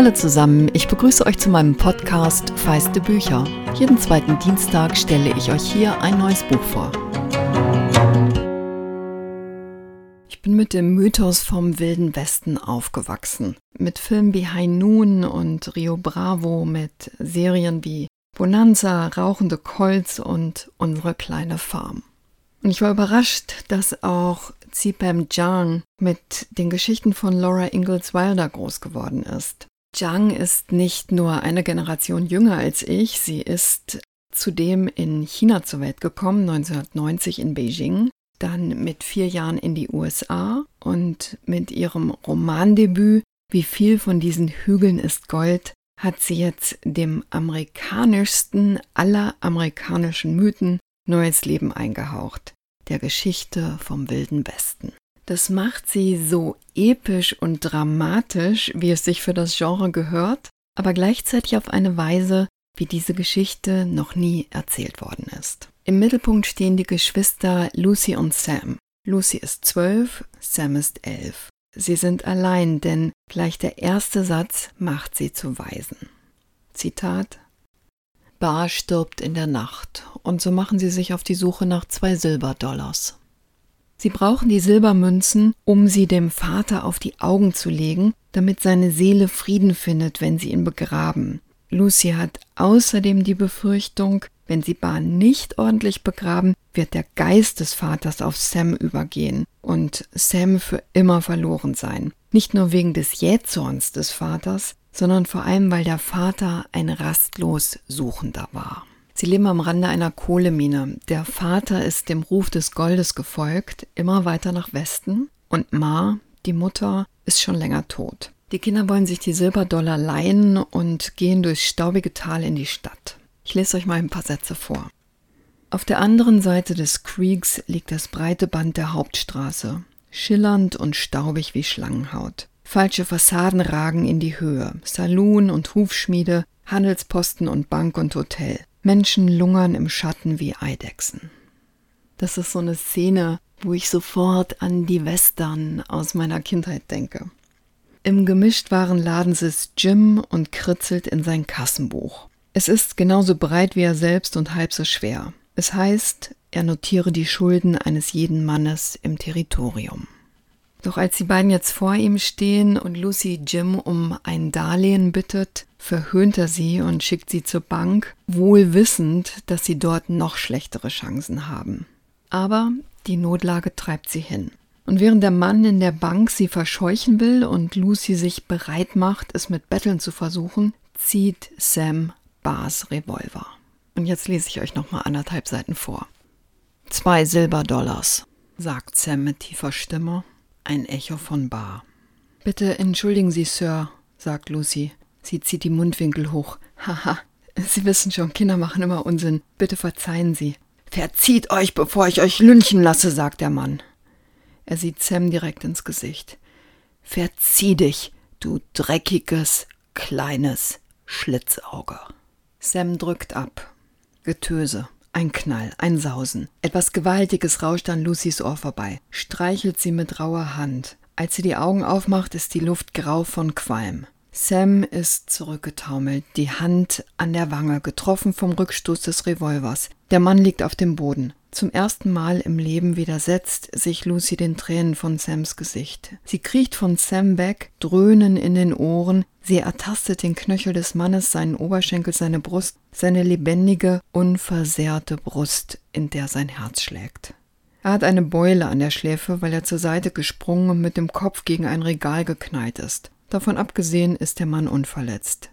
Hallo zusammen, ich begrüße euch zu meinem Podcast Feiste Bücher. Jeden zweiten Dienstag stelle ich euch hier ein neues Buch vor. Ich bin mit dem Mythos vom Wilden Westen aufgewachsen. Mit Filmen wie High Noon und Rio Bravo, mit Serien wie Bonanza, Rauchende Colts und Unsere kleine Farm. Und ich war überrascht, dass auch Zipam Jang mit den Geschichten von Laura Ingalls Wilder groß geworden ist. Zhang ist nicht nur eine Generation jünger als ich, sie ist zudem in China zur Welt gekommen, 1990 in Beijing, dann mit vier Jahren in die USA und mit ihrem Romandebüt Wie viel von diesen Hügeln ist Gold hat sie jetzt dem amerikanischsten aller amerikanischen Mythen neues Leben eingehaucht, der Geschichte vom wilden Westen. Das macht sie so episch und dramatisch, wie es sich für das Genre gehört, aber gleichzeitig auf eine Weise, wie diese Geschichte noch nie erzählt worden ist. Im Mittelpunkt stehen die Geschwister Lucy und Sam. Lucy ist zwölf, Sam ist elf. Sie sind allein, denn gleich der erste Satz macht sie zu Waisen. Zitat Bar stirbt in der Nacht, und so machen sie sich auf die Suche nach zwei Silberdollars. Sie brauchen die Silbermünzen, um sie dem Vater auf die Augen zu legen, damit seine Seele Frieden findet, wenn sie ihn begraben. Lucy hat außerdem die Befürchtung, wenn sie Bar nicht ordentlich begraben, wird der Geist des Vaters auf Sam übergehen und Sam für immer verloren sein. Nicht nur wegen des Jähzorns des Vaters, sondern vor allem, weil der Vater ein rastlos Suchender war. Sie leben am Rande einer Kohlemine. Der Vater ist dem Ruf des Goldes gefolgt, immer weiter nach Westen. Und Ma, die Mutter, ist schon länger tot. Die Kinder wollen sich die Silberdollar leihen und gehen durchs staubige Tal in die Stadt. Ich lese euch mal ein paar Sätze vor. Auf der anderen Seite des Creeks liegt das breite Band der Hauptstraße, schillernd und staubig wie Schlangenhaut. Falsche Fassaden ragen in die Höhe, Saloon und Hufschmiede, Handelsposten und Bank und Hotel. Menschen lungern im Schatten wie Eidechsen. Das ist so eine Szene, wo ich sofort an die Western aus meiner Kindheit denke. Im Gemischtwarenladen sitzt Jim und kritzelt in sein Kassenbuch. Es ist genauso breit wie er selbst und halb so schwer. Es heißt, er notiere die Schulden eines jeden Mannes im Territorium. Doch als die beiden jetzt vor ihm stehen und Lucy Jim um ein Darlehen bittet, verhöhnt er sie und schickt sie zur Bank, wohl wissend, dass sie dort noch schlechtere Chancen haben. Aber die Notlage treibt sie hin. Und während der Mann in der Bank sie verscheuchen will und Lucy sich bereit macht, es mit Betteln zu versuchen, zieht Sam Bars Revolver. Und jetzt lese ich euch nochmal anderthalb Seiten vor. Zwei Silberdollars, sagt Sam mit tiefer Stimme ein Echo von Bar. Bitte entschuldigen Sie, Sir, sagt Lucy. Sie zieht die Mundwinkel hoch. Haha, Sie wissen schon, Kinder machen immer Unsinn. Bitte verzeihen Sie. Verzieht euch, bevor ich euch lynchen lasse, sagt der Mann. Er sieht Sam direkt ins Gesicht. Verzieh dich, du dreckiges, kleines Schlitzauge. Sam drückt ab. Getöse. Ein Knall, ein Sausen. Etwas Gewaltiges rauscht an Lucys Ohr vorbei, streichelt sie mit rauer Hand. Als sie die Augen aufmacht, ist die Luft grau von Qualm. Sam ist zurückgetaumelt, die Hand an der Wange, getroffen vom Rückstoß des Revolvers. Der Mann liegt auf dem Boden. Zum ersten Mal im Leben widersetzt sich Lucy den Tränen von Sams Gesicht. Sie kriecht von Sam weg, Dröhnen in den Ohren, sie ertastet den Knöchel des Mannes, seinen Oberschenkel, seine Brust, seine lebendige, unversehrte Brust, in der sein Herz schlägt. Er hat eine Beule an der Schläfe, weil er zur Seite gesprungen und mit dem Kopf gegen ein Regal geknallt ist. Davon abgesehen ist der Mann unverletzt.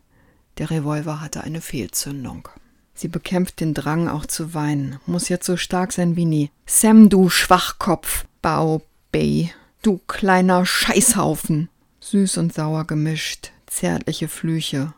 Der Revolver hatte eine Fehlzündung. Sie bekämpft den Drang auch zu weinen, muss jetzt so stark sein wie nie. Sam, du Schwachkopf, Bao Bei, du kleiner Scheißhaufen. Süß und sauer gemischt, zärtliche Flüche,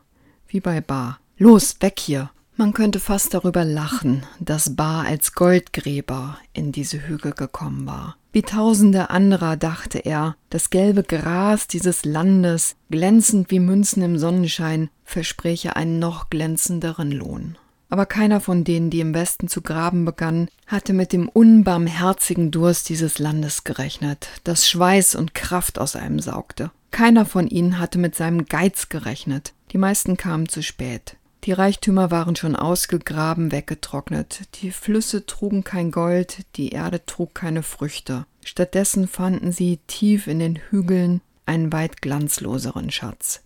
wie bei Bar. Los, weg hier! Man könnte fast darüber lachen, dass Bar als Goldgräber in diese Hügel gekommen war. Wie tausende anderer dachte er, das gelbe Gras dieses Landes, glänzend wie Münzen im Sonnenschein, verspräche einen noch glänzenderen Lohn. Aber keiner von denen, die im Westen zu graben begannen, hatte mit dem unbarmherzigen Durst dieses Landes gerechnet, das Schweiß und Kraft aus einem saugte. Keiner von ihnen hatte mit seinem Geiz gerechnet. Die meisten kamen zu spät. Die Reichtümer waren schon ausgegraben, weggetrocknet. Die Flüsse trugen kein Gold, die Erde trug keine Früchte. Stattdessen fanden sie tief in den Hügeln einen weit glanzloseren Schatz.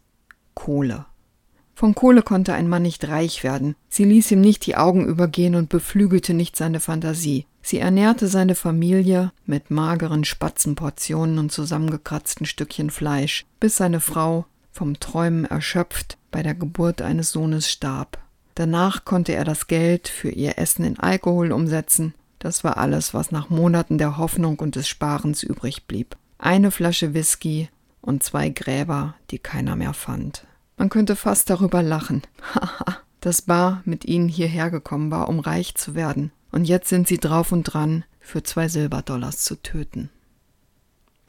Kohle. Von Kohle konnte ein Mann nicht reich werden. Sie ließ ihm nicht die Augen übergehen und beflügelte nicht seine Fantasie. Sie ernährte seine Familie mit mageren Spatzenportionen und zusammengekratzten Stückchen Fleisch, bis seine Frau, vom Träumen erschöpft, bei der Geburt eines Sohnes starb. Danach konnte er das Geld für ihr Essen in Alkohol umsetzen. Das war alles, was nach Monaten der Hoffnung und des Sparens übrig blieb. Eine Flasche Whisky und zwei Gräber, die keiner mehr fand. Man könnte fast darüber lachen. Haha, dass Bar mit ihnen hierher gekommen war, um reich zu werden. Und jetzt sind sie drauf und dran, für zwei Silberdollars zu töten.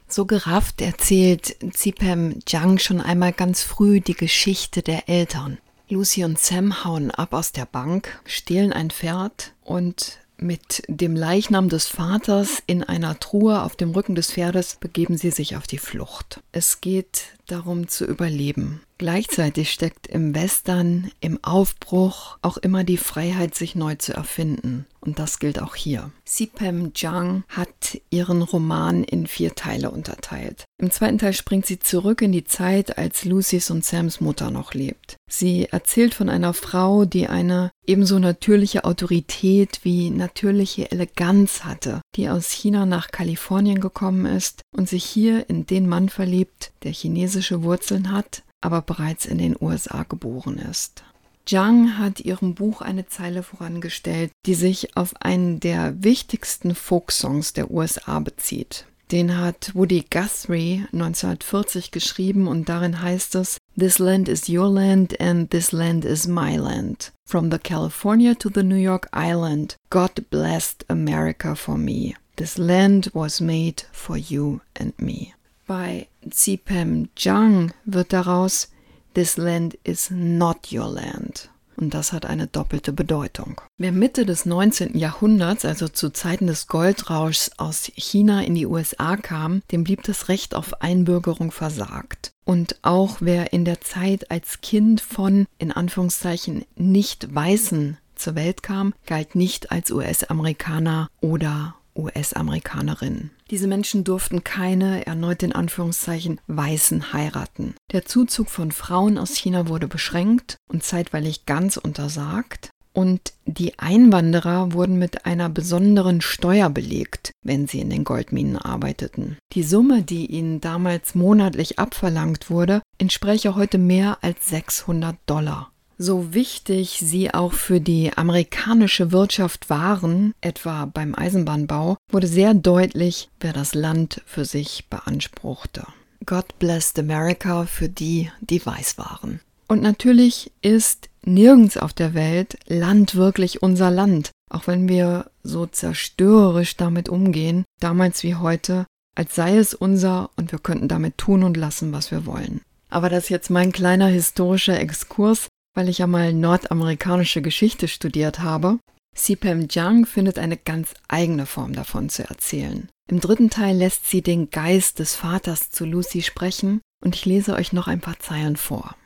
So gerafft erzählt Zipem Jang schon einmal ganz früh die Geschichte der Eltern. Lucy und Sam hauen ab aus der Bank, stehlen ein Pferd und mit dem Leichnam des Vaters in einer Truhe auf dem Rücken des Pferdes begeben sie sich auf die Flucht. Es geht darum zu überleben. Gleichzeitig steckt im Western, im Aufbruch auch immer die Freiheit, sich neu zu erfinden. Und das gilt auch hier. Sipem Jang hat ihren Roman in vier Teile unterteilt. Im zweiten Teil springt sie zurück in die Zeit, als Lucys und Sams Mutter noch lebt. Sie erzählt von einer Frau, die eine ebenso natürliche Autorität wie natürliche Eleganz hatte, die aus China nach Kalifornien gekommen ist und sich hier in den Mann verliebt, der chinesische Wurzeln hat, aber bereits in den USA geboren ist. Zhang hat ihrem Buch eine Zeile vorangestellt, die sich auf einen der wichtigsten Folksongs der USA bezieht. Den hat Woody Guthrie 1940 geschrieben und darin heißt es This land is your land and this land is my land. From the California to the New York Island, God blessed America for me. This land was made for you and me. Bei Zipem Jang wird daraus This land is not your land. Und das hat eine doppelte Bedeutung. Wer Mitte des 19. Jahrhunderts, also zu Zeiten des Goldrauschs aus China in die USA kam, dem blieb das Recht auf Einbürgerung versagt. Und auch wer in der Zeit als Kind von, in Anführungszeichen, nicht Weißen zur Welt kam, galt nicht als US-Amerikaner oder US-Amerikanerin. Diese Menschen durften keine, erneut in Anführungszeichen, Weißen heiraten. Der Zuzug von Frauen aus China wurde beschränkt und zeitweilig ganz untersagt. Und die Einwanderer wurden mit einer besonderen Steuer belegt, wenn sie in den Goldminen arbeiteten. Die Summe, die ihnen damals monatlich abverlangt wurde, entspräche heute mehr als 600 Dollar. So wichtig sie auch für die amerikanische Wirtschaft waren, etwa beim Eisenbahnbau, wurde sehr deutlich, wer das Land für sich beanspruchte. God blessed America für die, die weiß waren. Und natürlich ist nirgends auf der Welt Land wirklich unser Land, auch wenn wir so zerstörerisch damit umgehen, damals wie heute, als sei es unser und wir könnten damit tun und lassen, was wir wollen. Aber das ist jetzt mein kleiner historischer Exkurs weil ich ja mal nordamerikanische Geschichte studiert habe. Sipem Jang findet eine ganz eigene Form davon zu erzählen. Im dritten Teil lässt sie den Geist des Vaters zu Lucy sprechen und ich lese euch noch ein paar Zeilen vor.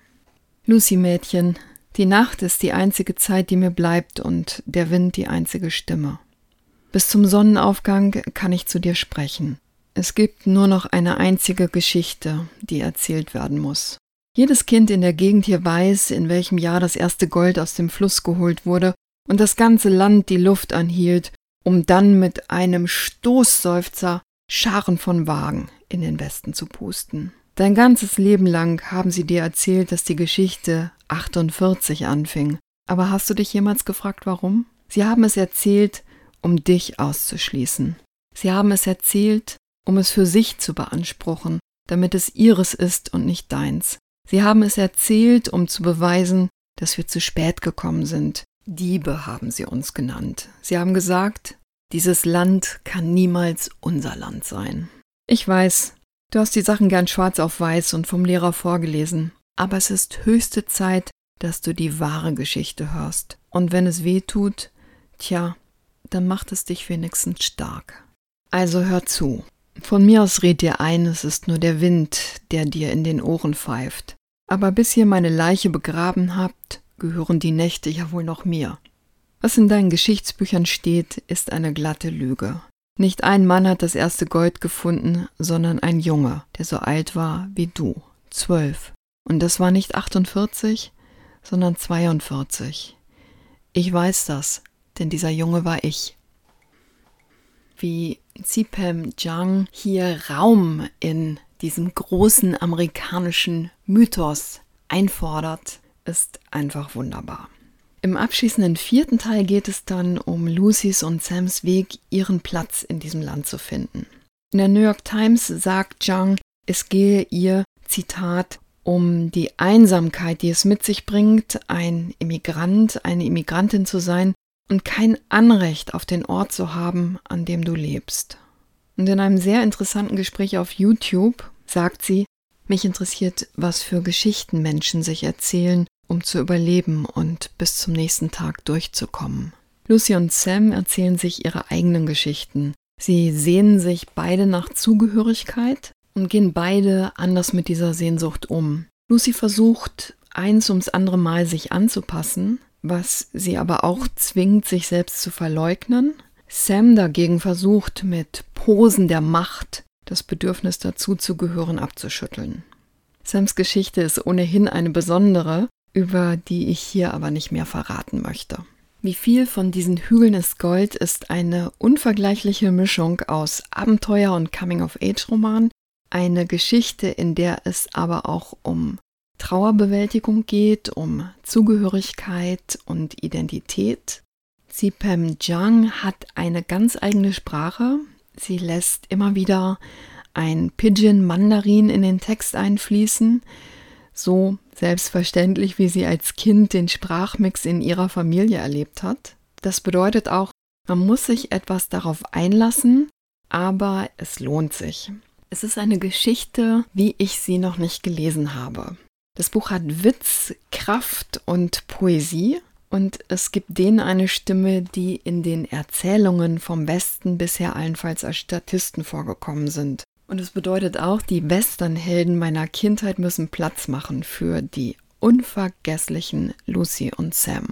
Lucy Mädchen, die Nacht ist die einzige Zeit, die mir bleibt und der Wind die einzige Stimme. Bis zum Sonnenaufgang kann ich zu dir sprechen. Es gibt nur noch eine einzige Geschichte, die erzählt werden muss. Jedes Kind in der Gegend hier weiß, in welchem Jahr das erste Gold aus dem Fluss geholt wurde und das ganze Land die Luft anhielt, um dann mit einem Stoßseufzer Scharen von Wagen in den Westen zu pusten. Dein ganzes Leben lang haben sie dir erzählt, dass die Geschichte 48 anfing. Aber hast du dich jemals gefragt, warum? Sie haben es erzählt, um dich auszuschließen. Sie haben es erzählt, um es für sich zu beanspruchen, damit es ihres ist und nicht deins. Sie haben es erzählt, um zu beweisen, dass wir zu spät gekommen sind. Diebe haben sie uns genannt. Sie haben gesagt, dieses Land kann niemals unser Land sein. Ich weiß, du hast die Sachen gern schwarz auf weiß und vom Lehrer vorgelesen, aber es ist höchste Zeit, dass du die wahre Geschichte hörst. Und wenn es weh tut, tja, dann macht es dich wenigstens stark. Also hör zu. Von mir aus red dir ein, es ist nur der Wind, der dir in den Ohren pfeift. Aber bis ihr meine Leiche begraben habt, gehören die Nächte ja wohl noch mir. Was in deinen Geschichtsbüchern steht, ist eine glatte Lüge. Nicht ein Mann hat das erste Gold gefunden, sondern ein Junge, der so alt war wie du, zwölf. Und das war nicht 48, sondern 42. Ich weiß das, denn dieser Junge war ich. Wie Zipem Jang hier Raum in diesem großen amerikanischen Mythos einfordert, ist einfach wunderbar. Im abschließenden vierten Teil geht es dann um Lucys und Sams Weg, ihren Platz in diesem Land zu finden. In der New York Times sagt Zhang, es gehe ihr, Zitat, um die Einsamkeit, die es mit sich bringt, ein Immigrant, eine Immigrantin zu sein und kein Anrecht auf den Ort zu haben, an dem du lebst. Und in einem sehr interessanten Gespräch auf YouTube sagt sie, mich interessiert, was für Geschichten Menschen sich erzählen um zu überleben und bis zum nächsten Tag durchzukommen. Lucy und Sam erzählen sich ihre eigenen Geschichten. Sie sehnen sich beide nach Zugehörigkeit und gehen beide anders mit dieser Sehnsucht um. Lucy versucht eins ums andere Mal sich anzupassen, was sie aber auch zwingt, sich selbst zu verleugnen. Sam dagegen versucht mit Posen der Macht das Bedürfnis dazuzugehören abzuschütteln. Sams Geschichte ist ohnehin eine besondere, über die ich hier aber nicht mehr verraten möchte. Wie viel von diesen Hügeln ist Gold ist eine unvergleichliche Mischung aus Abenteuer und Coming-of-Age-Roman, eine Geschichte, in der es aber auch um Trauerbewältigung geht, um Zugehörigkeit und Identität. Sipem Jang hat eine ganz eigene Sprache. Sie lässt immer wieder ein Pidgin-Mandarin in den Text einfließen so selbstverständlich, wie sie als Kind den Sprachmix in ihrer Familie erlebt hat. Das bedeutet auch, man muss sich etwas darauf einlassen, aber es lohnt sich. Es ist eine Geschichte, wie ich sie noch nicht gelesen habe. Das Buch hat Witz, Kraft und Poesie und es gibt denen eine Stimme, die in den Erzählungen vom Westen bisher allenfalls als Statisten vorgekommen sind. Und es bedeutet auch, die Westernhelden meiner Kindheit müssen Platz machen für die unvergesslichen Lucy und Sam.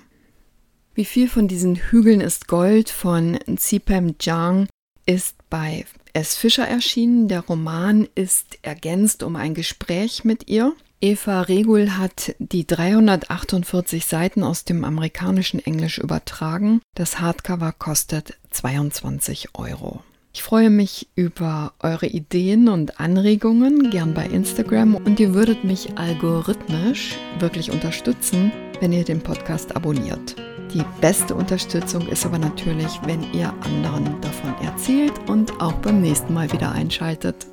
Wie viel von diesen Hügeln ist Gold von Zipem Jang ist bei S. Fischer erschienen. Der Roman ist ergänzt um ein Gespräch mit ihr. Eva Regul hat die 348 Seiten aus dem amerikanischen Englisch übertragen. Das Hardcover kostet 22 Euro. Ich freue mich über eure Ideen und Anregungen, gern bei Instagram und ihr würdet mich algorithmisch wirklich unterstützen, wenn ihr den Podcast abonniert. Die beste Unterstützung ist aber natürlich, wenn ihr anderen davon erzählt und auch beim nächsten Mal wieder einschaltet.